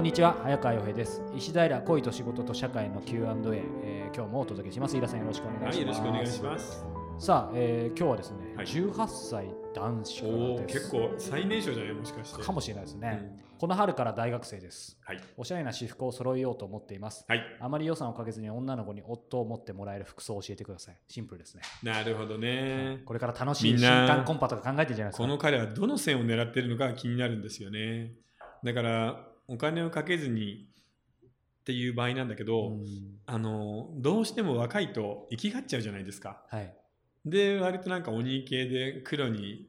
こんにちは早川洋平です。石平恋と仕事と社会の Q&A、えー、今日もお届けします。井田さんよろしくお願いします、はい、よろしくお願いします。さあ、えー、今日はですね、はい、18歳男子からです。結構最年少じゃない？もしかして。かもしれないですね、うん、この春から大学生です、はい、おしゃれな私服を揃えようと思っています、はい、あまり予算をかけずに女の子に夫を持ってもらえる服装を教えてください。シンプルですね。なるほどね、これから楽しい新刊コンパとか考えてるじゃないですか。この彼はどの線を狙ってるのか気になるんですよね。だからお金をかけずにっていう場合なんだけど、うん、あのどうしても若いと生きがっちゃうじゃないですか。はい、で割となんか鬼系で黒に、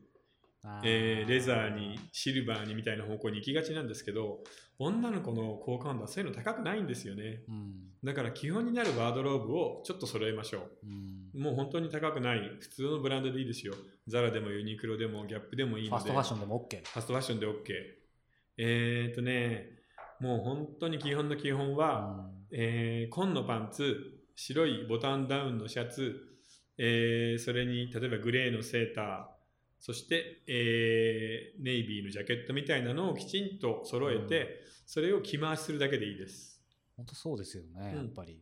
えー、レザーにシルバーにみたいな方向に行きがちなんですけど女の子の好感度はそういうの高くないんですよね、うん、だから基本になるワードローブをちょっと揃えましょう、うん、もう本当に高くない。普通のブランドでいいですよ。ザラでもユニクロでもギャップでもいいので。ファストファッションでも OK ファストファッションで OK えー、っとねもう本当に基本の基本は、うん、えー、紺のパンツ、白いボタンダウンのシャツ、えー、それに例えばグレーのセーター、そして、えー、ネイビーのジャケットみたいなのをきちんと揃えて、うん、それを着回しするだけでいいです。本当そうですよね、やっぱり。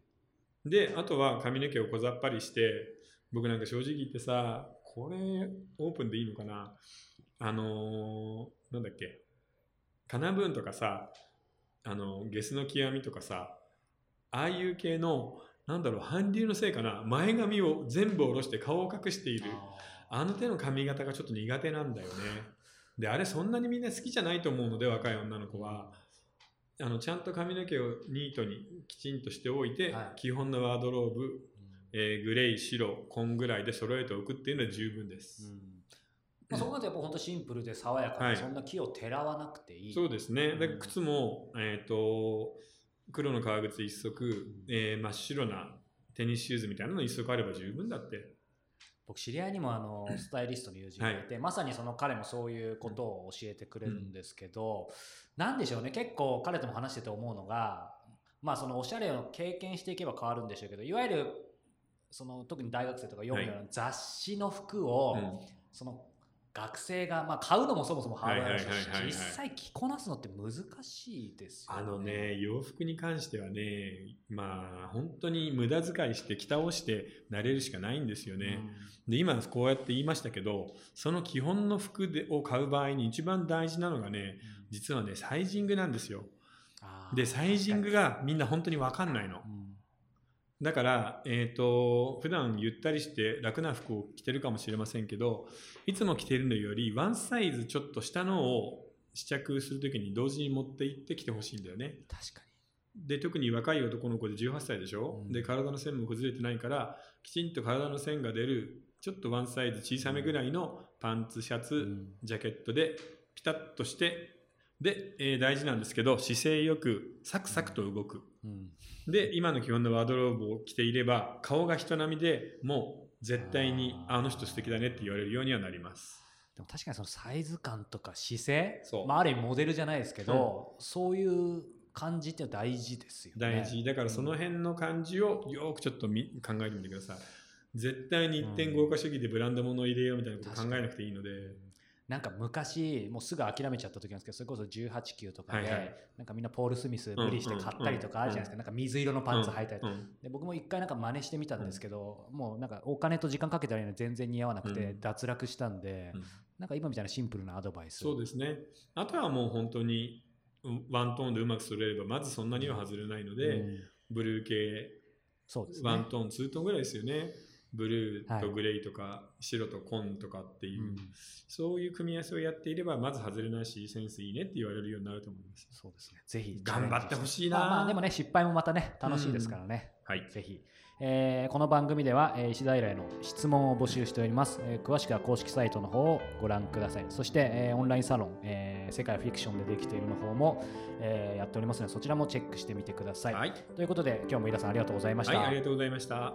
で、あとは髪の毛を小ざっぱりして、僕なんか正直言ってさ、これオープンでいいのかな？あのー、なんだっけ、カナブーンとかさ、あのゲスの極みとかさああいう系のなんだろう韓流のせいかな前髪を全部下ろして顔を隠している。あの手の髪型がちょっと苦手なんだよね。であれそんなにみんな好きじゃないと思うので若い女の子は。あのちゃんと髪の毛をニートにきちんとしておいて、はい、基本のワードローブ、うん、えー、グレイ白紺ぐらいで揃えておくっていうのは十分です、うんまあ、そこまでやっぱ本当シンプルで爽やかで、はい、そんな木をてらわなくていい。そうですね。で靴も、えっ、ー、と、黒の革靴一足、うん、えー、真っ白なテニスシューズみたいなの一足あれば十分だって。僕知り合いにもあのスタイリストの友人がいて、はい、まさにその彼もそういうことを教えてくれるんですけど、うん、なんでしょうね。結構彼とも話してて思うのがまあそのおしゃれを経験していけば変わるんでしょうけどいわゆるその特に大学生とか読むような雑誌の服を、はい、その学生が、まあ、買うのもそもそもハードルだし実際着こなすのって難しいですよね。あのね洋服に関してはねまあ本当に無駄遣いして着倒して慣れるしかないんですよね。うん、で今こうやって言いましたけどその基本の服でを買う場合に一番大事なのがね、実はねサイジングなんですよ。でサイジングがみんな本当に分かんないの。うんだから、えっ、ー、と、普段ゆったりして楽な服を着てるかもしれませんけど、いつも着てるのよりワンサイズちょっと下のを試着するときに同時に持って行ってきてほしいんだよね。確かに。で、特に若い男の子で18歳でしょ、うん、で、体の線も崩れてないから、きちんと体の線が出る、ちょっとワンサイズ小さめぐらいのパンツ、シャツ、うん、ジャケットでピタッとして、で、えー、大事なんですけど、姿勢よくサクサクと動く。うんで、今の基本のワードローブを着ていれば、顔が人並みでもう絶対にあの人素敵だねって言われるようにはなります。でも確かにそのサイズ感とか姿勢、まあ、ある意味モデルじゃないですけど、うん、そういう感じって大事ですよね。大事。だからその辺の感じをよくちょっと考えてみてください。絶対に一点豪華主義でブランド物を入れようみたいなこと考えなくていいので。なんか昔もうすぐ諦めちゃった時なんですけどそれこそ18級とかで、はいはい、なんかみんなポール・スミス無理して買ったりとかあるじゃないですか、なんか水色のパンツ履いたりとか、で僕も一回なんか真似してみたんですけど、もうなんかお金と時間かけたら全然似合わなくて脱落したんで、なんか今みたいなシンプルなアドバイス。そうですね。あとはもう本当にワントーンでうまくそれればまずそんなには外れないので、ブルー系そうです、ね、ワントーンツートーンぐらいですよねブルーとグレーとか、はい、白と紺とかっていう、うん、そういう組み合わせをやっていればまず外れないしセンスいいねって言われるようになると思います。そうですね。ぜひ頑張ってほしいな、まあ、まあでもね失敗もまたね楽しいですからね、うん、はいぜひえー、この番組では、えー、石平への質問を募集しております、えー、詳しくは公式サイトの方をご覧ください。そして、えー、オンラインサロン、えー、世界フィクションでできているの方も、えー、やっておりますのでそちらもチェックしてみてください、はい、ということで今日も井田さんありがとうございました、はい、ありがとうございました